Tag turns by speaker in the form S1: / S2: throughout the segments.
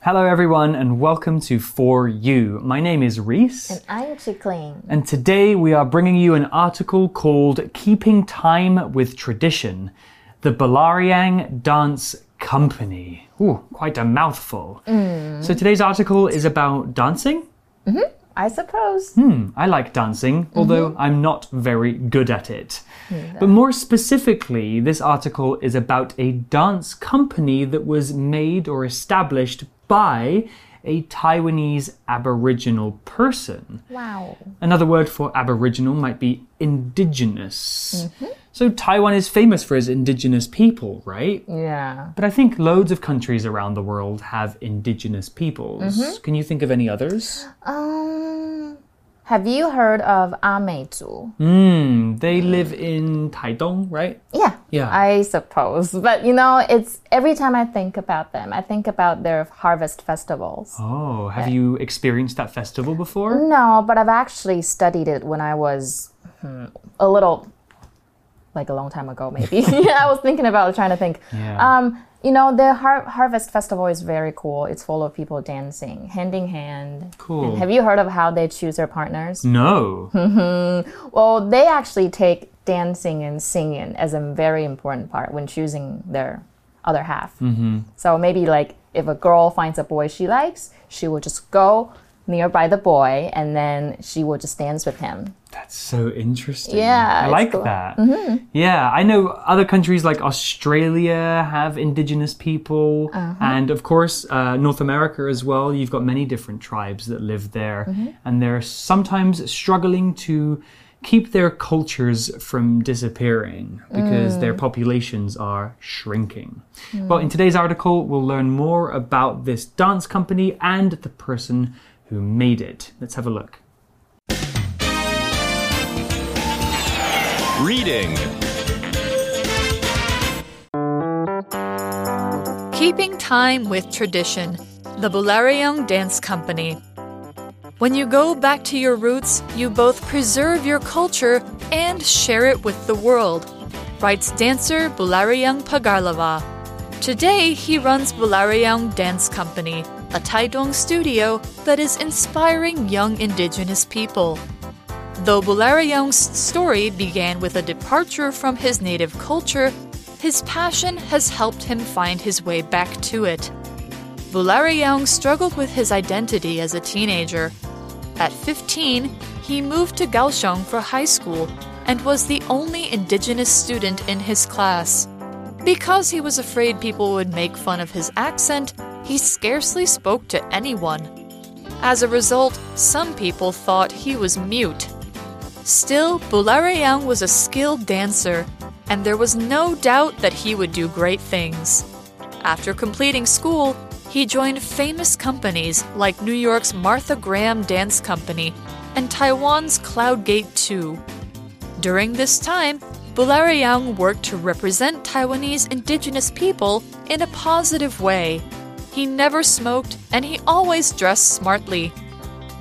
S1: Hello, everyone, and welcome to For You. My name is Reese.
S2: And I'm Chickling.
S1: And today we are bringing you an article called Keeping Time with Tradition The Bulareyaung Dance Company. Ooh, quite a mouthful. Mm. So today's article is about dancing. Mm-hmm.
S2: I suppose.
S1: Hmm, I like dancing, mm-hmm. although I'm not very good at it. But more specifically, this article is about a dance company that was made or established by a Taiwanese Aboriginal person.
S2: Wow.
S1: Another word for Aboriginal might be indigenous. So Taiwan is famous for its indigenous people, right?
S2: Yeah.
S1: But I think loads of countries around the world have indigenous peoples. Can you think of any others?
S2: Um, have you heard of Ameizu?
S1: Hmm, they live in Taidong, right?
S2: Yeah.
S1: Yeah.
S2: I suppose. But you know, it's every time I think about them, I think about their harvest festivals.
S1: Oh, have you experienced that festival before?
S2: No, but I've actually studied it when I was hmm, a little, like a long time ago, maybe. yeah, I was thinking about trying to think.
S1: Yeah.
S2: Um, you know, the har- harvest festival is very cool. It's full of people dancing hand in hand.
S1: Cool.
S2: And have you heard of how they choose their partners?
S1: No.
S2: Well, they actually take dancing and singing as a very important part when choosing their other half. Mm-hmm. So maybe like if a girl finds a boy she likes, she will just go nearby the boy and then she will just dance with him.
S1: That's so interesting.
S2: Yeah,
S1: I like
S2: cool.
S1: that. Yeah, I know other countries like Australia have indigenous people, and of course, uh, North America as well. You've got many different tribes that live there, and they're sometimes struggling to keep their cultures from disappearing because their mm. populations are shrinking. Well, in today's article, we'll learn more about this dance company and the person who made it. Let's have a look.
S3: Reading.
S4: Keeping Time with Tradition, the Bulareyaung Dance Company. When you go back to your roots, you both preserve your culture and share it with the world, writes dancer Bulareyaung Pagarlava. Today, he runs Bulareyaung Dance Company, a Taidong studio that is inspiring young indigenous people. Though Bulareyaung's story began with a departure from his native culture, his passion has helped him find his way back to it. Bulareyaung struggled with his identity as a teenager. At 15, he moved to Kaohsiung for high school and was the only indigenous student in his class. Because he was afraid people would make fun of his accent, he scarcely spoke to anyone. As a result, some people thought he was mute. Still, Bulareyaung was a skilled dancer, and there was no doubt that he would do great things. After completing school, he joined famous companies like New York's Martha Graham Dance Company and Taiwan's Cloud Gate 2. During this time, Bulareyaung worked to represent Taiwanese indigenous people in a positive way. He never smoked and he always dressed smartly.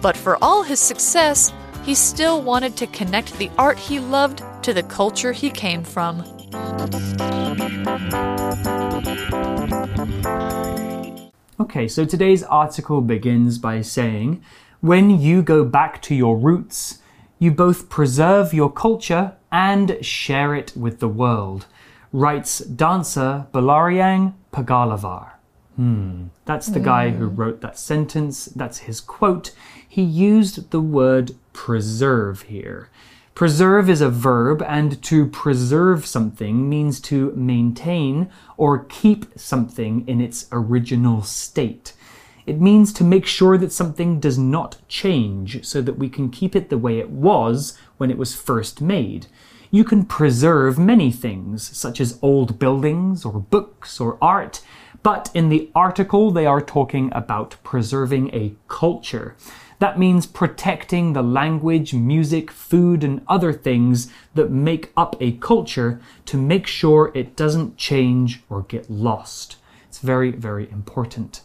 S4: But for all his success, he still wanted to connect the art he loved to the culture he came from.
S1: Okay, so today's article begins by saying when you go back to your roots, you both preserve your culture and share it with the world, writes dancer Bulareyaung Pagalavar. Hmm, that's the guy who wrote that sentence. That's his quote. He used the word preserve here. Preserve is a verb, and to preserve something means to maintain or keep something in its original state. It means to make sure that something does not change so that we can keep it the way it was when it was first made. You can preserve many things, such as old buildings or books or art, but in the article they are talking about preserving a culture. That means protecting the language, music, food, and other things that make up a culture to make sure it doesn't change or get lost. It's very, very important.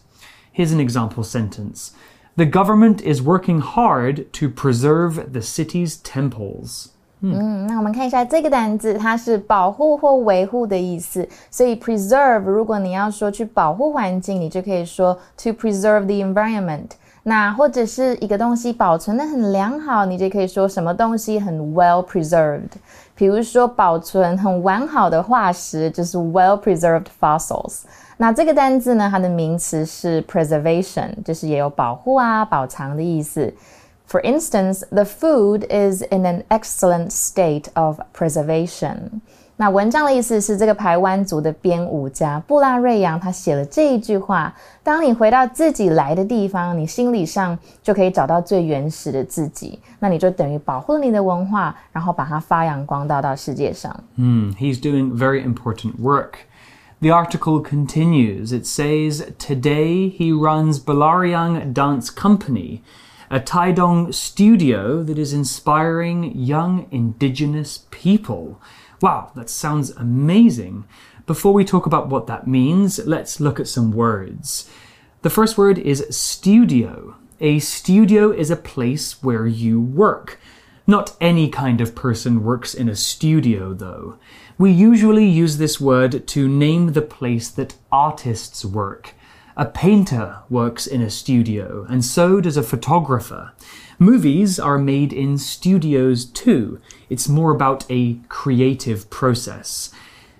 S1: Here's an example sentence The government is working hard to preserve the city's temples.
S2: 嗯，那我们看一下这个单字，它是保护或维护的意思。所以 preserve，如果你要说去保护环境，你就可以说 to preserve the environment。那或者是一个东西保存的很良好，你就可以说什么东西很 well preserved。比如说保存很完好的化石，就是 well preserved fossils。那这个单字呢，它的名词是 preservation，就是也有保护啊、保藏的意思。For instance, the food is in an excellent state of preservation. 那文章的意思是，这个排湾族的编舞家布拉瑞扬他写了这一句话：当你回到自己来的地方，你心理上就可以找到最原始的自己，那你就等于保护了你的文化，然后把它发扬光大到世界上。
S1: 嗯，He's doing very important work. The article continues. It says today he runs Bulareyaung Dance Company a Taidong studio that is inspiring young indigenous people. Wow, that sounds amazing. Before we talk about what that means, let's look at some words. The first word is studio. A studio is a place where you work. Not any kind of person works in a studio, though. We usually use this word to name the place that artists work. A painter works in a studio, and so does a photographer. Movies are made in studios too. It's more about a creative process.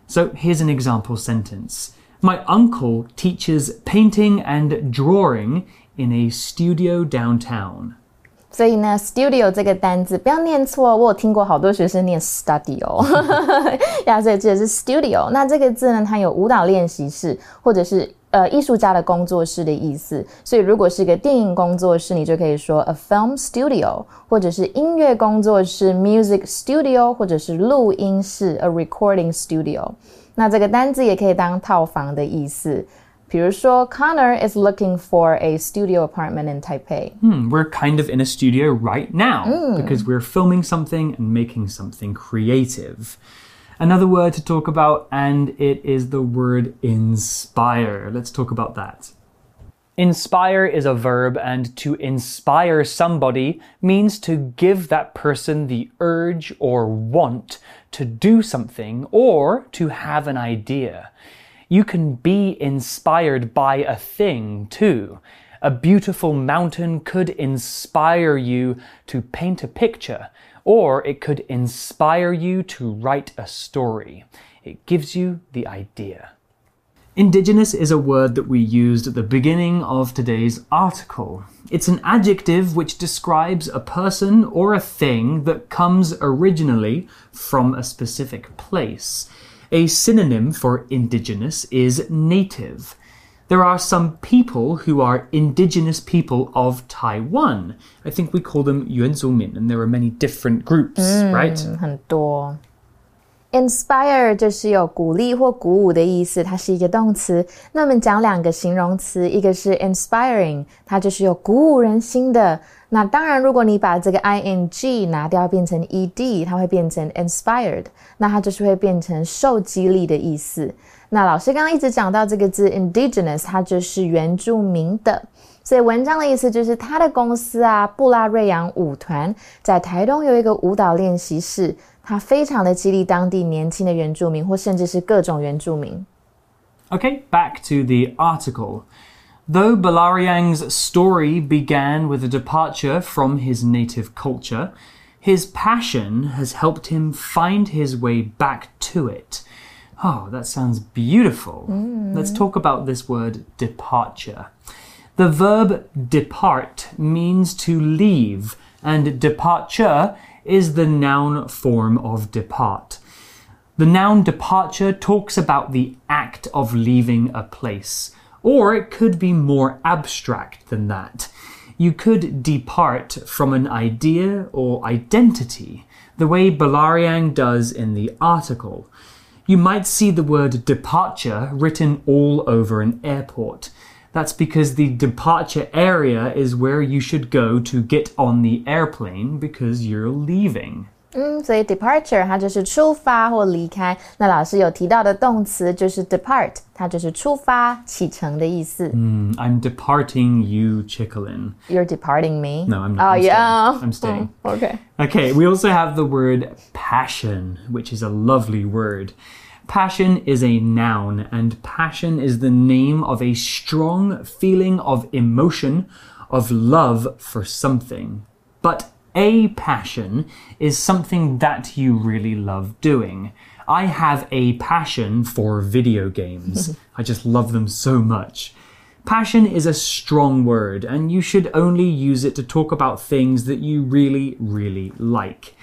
S1: So here's an example sentence My uncle teaches painting and drawing in a studio downtown.
S2: 所以呢，studio 这个单字不要念错，我有听过好多学生念 studio，呀，所以这是 studio。那这个字呢，它有舞蹈练习室或者是 呃艺术家的工作室的意思。所以如果是一个电影工作室，你就可以说 a film studio，或者是音乐工作室 music studio，或者是录音室 a recording studio。那这个单字也可以当套房的意思。比如说，Connor is looking for a studio apartment in Taipei.
S1: Hmm, we're kind of in a studio right now because we're filming something and making something creative. Another word to talk about, and it is the word inspire. Let's talk about that. Inspire is a verb, and to inspire somebody means to give that person the urge or want to do something or to have an idea you can be inspired by a thing too. A beautiful mountain could inspire you to paint a picture, or it could inspire you to write a story. It gives you the idea. Indigenous is a word that we used at the beginning of today's article. It's an adjective which describes a person or a thing that comes originally from a specific place. A synonym for indigenous is native. There are some people who are indigenous people of Taiwan. I think we call them Yuanzuomin, and there are many different groups, right?
S2: 很多。Inspire 就是有鼓励或鼓舞的意思，它是一个动词。那我们讲两个形容词，一个是 inspiring，它就是有鼓舞人心的。那当然，如果你把这个 ing 拿掉，变成 ed，它会变成 inspired，那它就是会变成受激励的意思。 那老师刚刚一直讲到这个字 indigenous，它就是原住民的，所以文章的意思就是他的公司啊，布拉瑞扬舞团在台东有一个舞蹈练习室，它非常的激励当地年轻的原住民，或甚至是各种原住民。
S1: Okay, back to the article. Though Bulareyaung's story began with a departure from his native culture, his passion has helped him find his way back to it. Oh, that sounds beautiful. Mm. Let's talk about this word departure. The verb depart means to leave, and departure is the noun form of depart. The noun departure talks about the act of leaving a place. Or it could be more abstract than that. You could depart from an idea or identity, the way Bulareyaung does in the article. You might see the word departure written all over an airport. That's because the departure area is where you should go to get on the airplane because you're leaving.
S2: 嗯，所以 departure 它就是出发或离开。那老师有提到的动词就是 depart，它就是出发、启程的意思。
S1: I'm departing you, Chicklin.
S2: You're departing me.
S1: No, I'm not.
S2: Oh
S1: I'm
S2: yeah.
S1: staying. I'm staying.
S2: Okay.
S1: Okay, we also have the word passion, which is a lovely word. Passion is a noun, and passion is the name of a strong feeling of emotion, of love for something. But a passion is something that you really love doing. I have a passion for video games. I just love them so much. Passion is a strong word, and you should only use it to talk about things that you really, really like.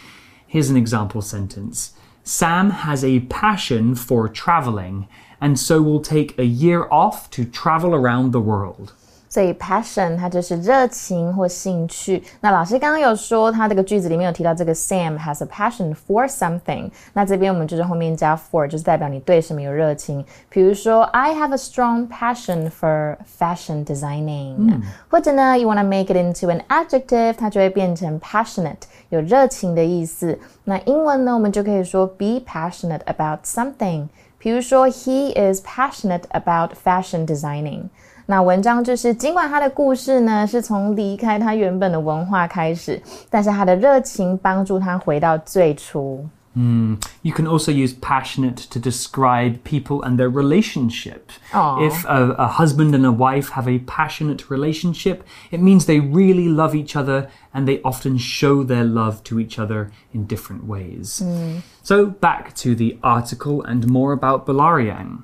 S1: Here's an example sentence Sam has a passion for traveling, and so will take a year off to travel around the world.
S2: 所以 passion 它就是热情或兴趣。那老师刚刚有说，他这个句子里面有提到这个 Sam has a passion for something。那这边我们就是后面加 for，就是代表你对什么有热情。比如说，I have a strong passion for fashion designing、或者呢，you wanna make it into an adjective，它就会变成 passionate，有热情的意思。那英文呢，我们就可以说 be passionate about something。比如说，He is passionate about fashion designing。 那文章就是尽管他的故事呢是从离开他原本的文化开始，但是他的热情帮助他回到最初。Mm.
S1: You can also use passionate to describe people and their relationship.
S2: Aww.
S1: If a, a, husband and a wife have a passionate relationship, it means they really love each other and they often show their love to each other in different ways. Mm. So, back to the article and more about Bulareyaung.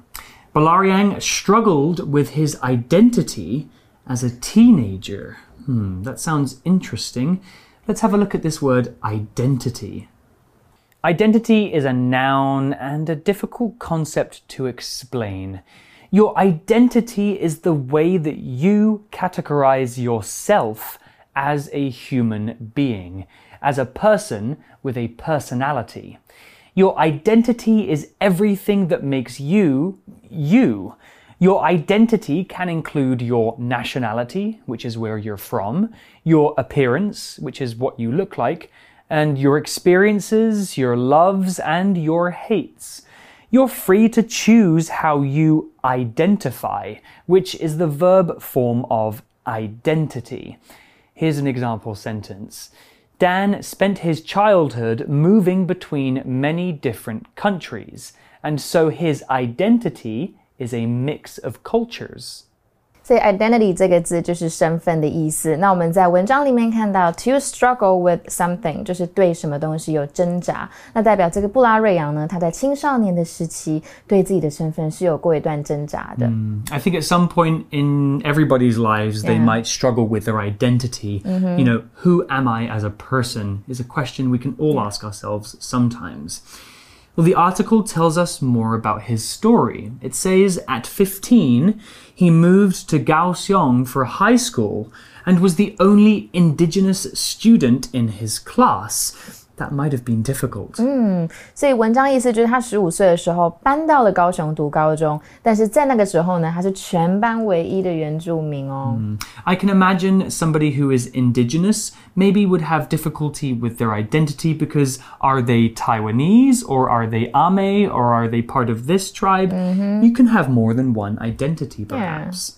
S1: Bulareyaung struggled with his identity as a teenager. Hmm, that sounds interesting. Let's have a look at this word identity. Identity is a noun and a difficult concept to explain. Your identity is the way that you categorize yourself as a human being, as a person with a personality. Your identity is everything that makes you you. Your identity can include your nationality, which is where you're from, your appearance, which is what you look like, and your experiences, your loves, and your hates. You're free to choose how you identify, which is the verb form of identity. Here's an example sentence. Dan spent his childhood moving between many different countries, and so his identity is a mix of cultures.
S2: 所以 identity 这个字就是身份的意思。那我们在文章里面看到 to struggle with something 就是对什么东西有挣扎，那代表这个布拉瑞扬呢，他在青少年的时期对自己的身份是有过一段挣扎的。
S1: I think at some point in everybody's lives, they
S2: Yeah.
S1: might struggle with their identity. You know, who am I as a person is a question we can all ask ourselves sometimes. Well, the article tells us more about his story. It says at 15, he moved to Kaohsiung for high school and was the only indigenous student in his class. That might have been difficult.
S2: 所以文章意思就是他十五岁的时候搬到了高雄读高中，但是在那个时候呢，他是全班唯一的原住民哦。
S1: I can imagine somebody who is indigenous maybe would have difficulty with their identity because are they Taiwanese or are they Ame or are they part of this tribe? You can have more than one identity, perhaps.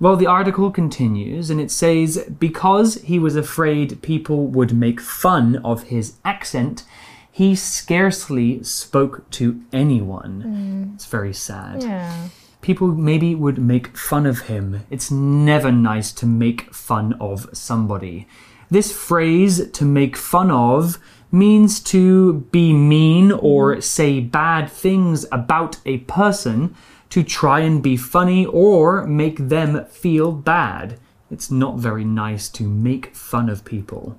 S1: Well, the article continues and it says because he was afraid people would make fun of his accent, he scarcely spoke to anyone. Mm. It's very sad
S2: Yeah.
S1: people maybe would make fun of him. It's never nice to make fun of somebody. This phrase, to make fun of, means to be mean or mm. say bad things about a person, to try and be funny or make them feel bad. It's not very nice to make fun of people.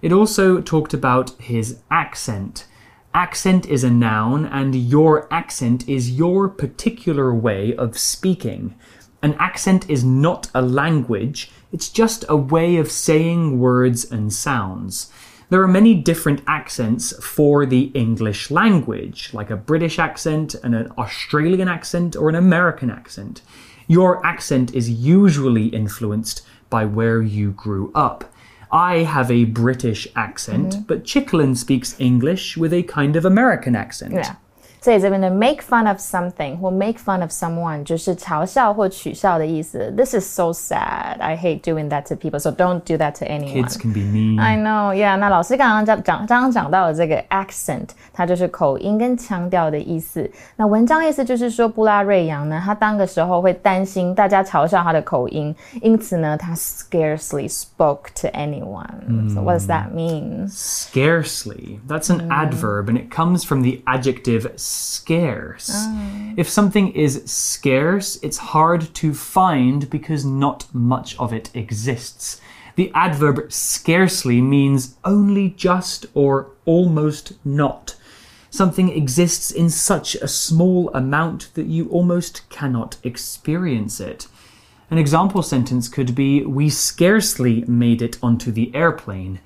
S1: It also talked about his accent. Accent is a noun, and your accent is your particular way of speaking. An accent is not a language, it's just a way of saying words and sounds. There are many different accents for the English language, like a British accent, and an Australian accent, or an American accent. Your accent is usually influenced by where you grew up. I have a British accent, mm-hmm. but Chicklin speaks English with a kind of American accent.
S2: Yeah. 所以这边的 make fun of something 或 make fun of someone 就是嘲笑或取笑的意思。This is so sad. I hate doing that to people. So don't do that to anyone.
S1: Kids can be mean.
S2: I know, yeah. 那老师刚刚讲讲刚刚讲到的这个 accent，它就是口音跟腔调的意思。那文章意思就是说，布拉瑞扬呢，他当个时候会担心大家嘲笑他的口音，因此呢，他 scarcely spoke to anyone. So what does that mean?
S1: Scarcely. That's an adverb and it comes from the adjective scarce. Oh. If something is scarce, it's hard to find because not much of it exists. The adverb scarcely means only just or almost not. Something exists in such a small amount that you almost cannot experience it. An example sentence could be We scarcely made it onto the airplane.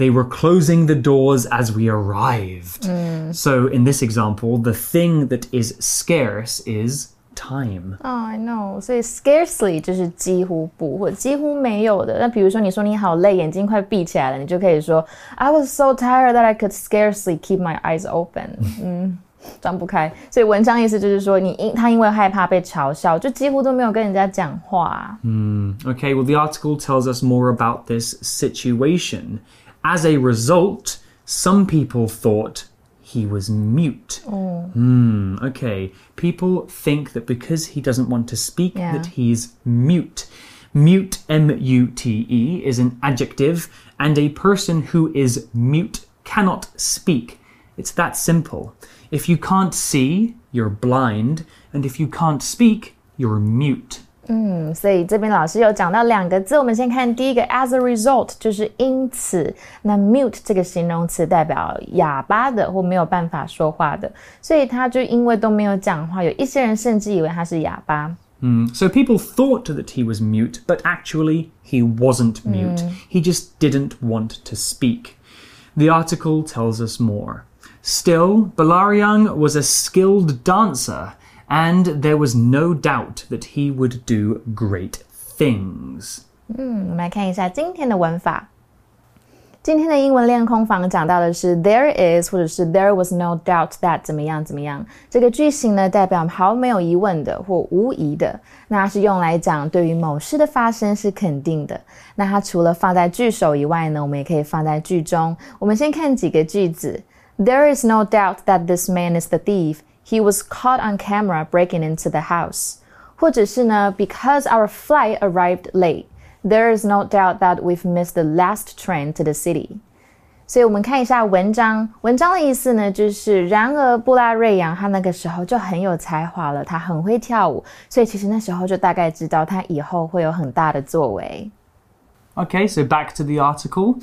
S1: They were closing the doors as we arrived. So, in this example, the thing that is scarce is time.
S2: Oh, I know. 所以 scarcely 就是几乎不或几乎没有的。那比如说你说你好累，眼睛快闭起来了，你就可以说 I was so tired that I could scarcely keep my eyes open 。嗯，张不开。所以文章意思就是说，你因他因为害怕被嘲笑，就几乎都没有跟人家讲话。
S1: Okay, well, the article tells us more about this situation. As a result, some people thought he was mute. Hmm, okay. People think that because he doesn't want to speak,
S2: Yeah.
S1: that he's mute. Mute, M U T E, is an adjective, and a person who is mute cannot speak. It's that simple. If you can't see, you're blind, and if you can't speak, you're mute.
S2: 嗯，所以这边老师有讲到两个字，我们先看第一个，as a result mute 这个形容词代表哑巴的或没有办法说话的，所以他就因为都没有讲话，有一些人甚至以为他是哑巴。
S1: Mm. People thought that he was mute, but actually he wasn't mute. He just didn't want to speak. The article tells us more. Still, Bulareyaung was a skilled dancer and there was no doubt that he would do great things.
S2: 嗯我们来看一下今天的文法。今天的英文练空房讲到的是 there is 或者是 there was no doubt that 怎么样怎么样。这个句型呢代表毫没有疑问的或无疑的，那是用来讲对于某事的发生是肯定的。那它除了放在句首以外呢，我们也可以放在句中。我们先看几个句子。There is no doubt that this man is the thief. He was caught on camera breaking into the house. 或者是呢，Because our flight arrived late, there is no doubt that we've missed the last train to the city. 所以我们看一下文章，文章的意思呢，就是然而布拉瑞扬他那个时候就很有才华了，他很会跳舞，所以其实那时候就大概知道他以后会有很大的作为。
S1: Okay, so back to the article.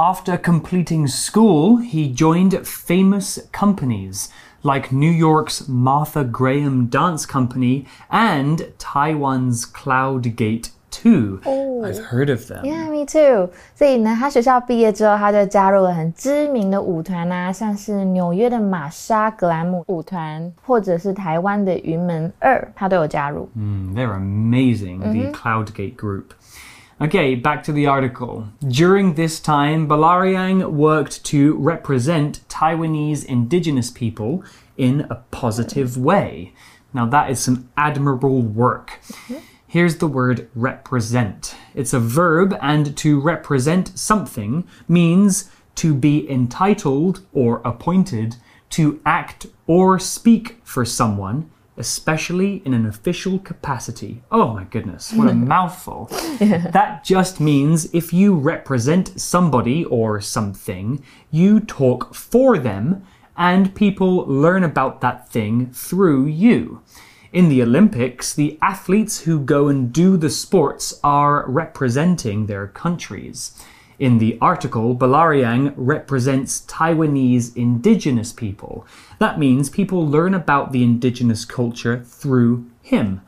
S1: After completing school, he joined famous companies like New York's Martha Graham Dance Company and Taiwan's Cloud Gate Two. Oh, I've heard of them.
S2: Yeah, me too. 所以呢，他学校毕业之后，他就加入了很知名的舞团啊，像是纽约的玛莎格兰姆舞团，或者是台湾的云门二，他都有加入。
S1: 嗯、mm,，They're amazing. The mm-hmm. Cloudgate Group. Mm -hmm. Okay, back to the article. During this time, Bulareyaung worked to represent Taiwanese indigenous people in a positive way. Now, that is some admirable work. Here's the word represent. It's a verb, and to represent something means to be entitled or appointed to act or speak for someone especially in an official capacity. Oh my goodness, what a mouthful. That just means if you represent somebody or something, you talk for them and people learn about that thing through you. In the Olympics, the athletes who go and do the sports are representing their countries. In the article, Bulareyaung represents Taiwanese indigenous people. That means people learn about the indigenous culture through him.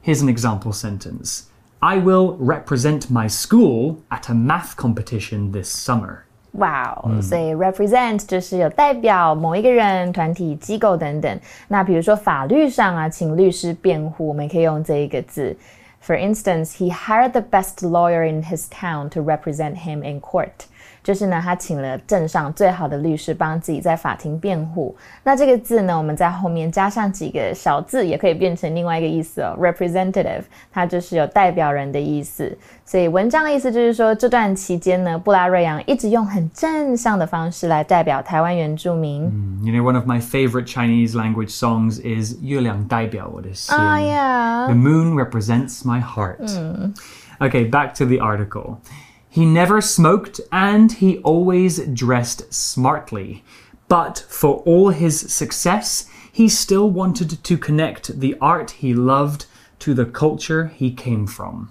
S1: Here's an example sentence I will represent my school at a math competition this summer.
S2: 哇哦，wow, 嗯、所以 hmm. represent 就是有代表某一个人、团体、机构等等。那比如说法律上啊，请律师辩护，我们可以用这一个字。For instance, he hired the best lawyer in his town to represent him in court. 就是呢，他请了镇上最好的律师帮自己在法庭辩护。那这个字呢，我们在后面加上几个小字，也可以变成另外一个意思哦，representative，它就是有代表人的意思。所以文章的意思就是说，这段期间呢，布拉瑞扬一直用很正向的方式来代表台湾原住民。
S1: You know, one of my favorite Chinese language songs is 月亮代表我的心.
S2: Oh yeah.
S1: The moon represents my heart. Okay, back to the article. He never smoked and he always dressed smartly. But for all his success, he still wanted to connect the art he loved to the culture he came from.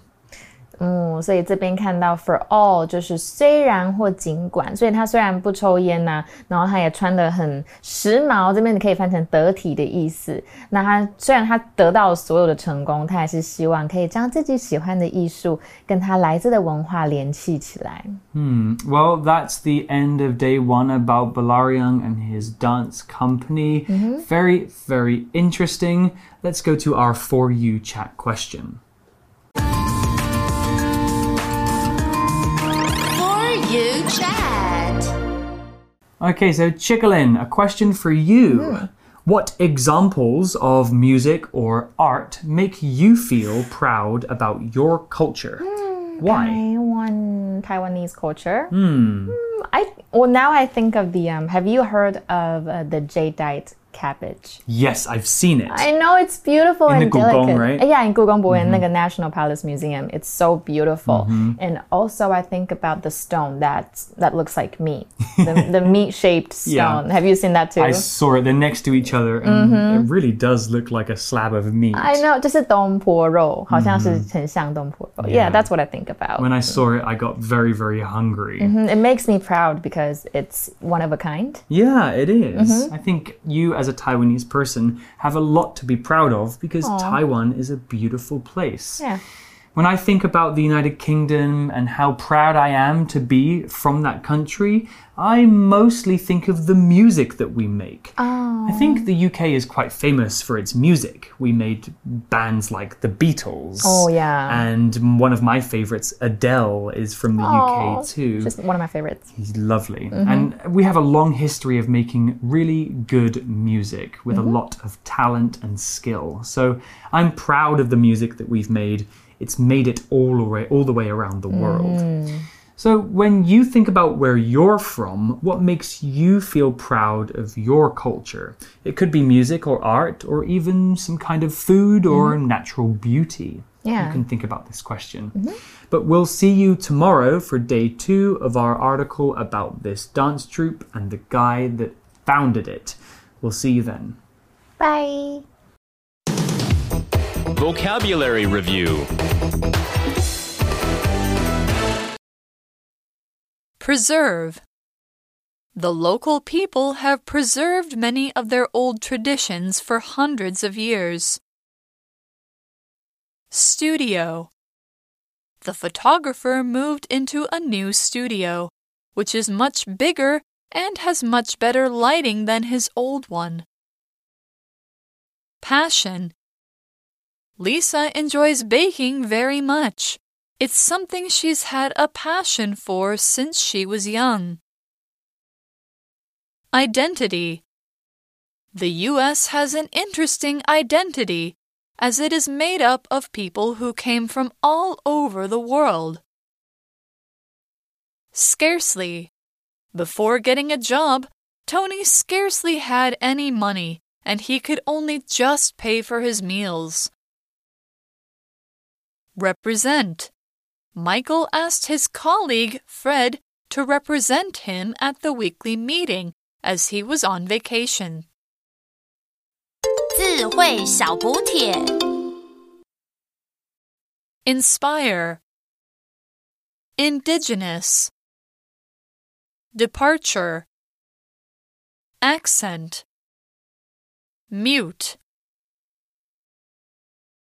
S2: 嗯，所以这边看到 for all 就是虽然或尽管，所以他虽然不抽烟呐、啊，然后他也穿的很时髦，这边你可以翻成得体的意思。那他虽然他得到所有的成功，他还是希望可以将自己喜欢的艺术跟他来自的文化联系起来。
S1: 嗯，Well, that's the end of day one about Bulareyaung and his dance company. -hmm. Very, very interesting. Let's go to our for you chat question. Okay, so Chickalin, a question for you. What examples of music or art make you feel proud about your culture? Why?
S2: Taiwan Taiwanese culture. Hmm. I well now I think of the um. Have you heard of uh, the jadeite cabbage.
S1: Yes, I've seen it.
S2: I know it's beautiful
S1: in
S2: and
S1: the Gugong,
S2: delicate.
S1: right?
S2: Yeah, in Gugongbu mm -hmm. in the mm-hmm. National Palace Museum. It's so beautiful. Mm -hmm. And also I think about the stone that that looks like meat. The, the meat-shaped stone.
S1: Yeah.
S2: Have you seen that too?
S1: I saw it. They're next to each other and mm -hmm. it really does look like a slab of meat.
S2: I know, just a dongpo roll. Mm-hmm. Yeah.
S1: yeah,
S2: that's what I think about.
S1: When I saw it, I got very very hungry.
S2: Mm-hmm. It makes me proud because it's one of a kind.
S1: Yeah, it is. I think you as a Taiwanese person, have a lot to be proud of because Taiwan is a beautiful place.
S2: Yeah.
S1: When I think about the United Kingdom and how proud I am to be from that country, I mostly think of the music that we make. I oh. think the UK is quite famous for its music. We made bands like the Beatles.
S2: Oh, yeah.
S1: And one of my favorites, Adele, is from the
S2: Aw,
S1: UK oh, too.
S2: Just one of my favorites.
S1: He's lovely. Mm-hmm. And we have a long history of making really good music with a mm-hmm. lot of talent and skill. So I'm proud of the music that we've made. It's made it all the way, all the way around the world. Mm. So when you think about where you're from, what makes you feel proud of your culture? It could be music or art or even some kind of food or mm-hmm. natural beauty.
S2: Yeah.
S1: You can think about this question. Mm-hmm. But we'll see you tomorrow for day two of our article about this dance troupe and the guy that founded it. We'll see you then.
S2: Bye.
S5: Vocabulary Review
S4: Preserve. The local people have preserved many of their old traditions for hundreds of years. Studio. The photographer moved into a new studio, which is much bigger and has much better lighting than his old one. Passion. Lisa enjoys baking very much. It's something she's had a passion for since she was young. Identity. The U.S. has an interesting identity as it is made up of people who came from all over the world. Scarcely. Before getting a job, Tony scarcely had any money and he could only just pay for his meals. Represent. Michael asked his colleague, Fred, to represent him at the weekly meeting as he was on vacation.
S3: 智慧小补帖。
S4: Inspire. Indigenous. Departure. Accent. Mute.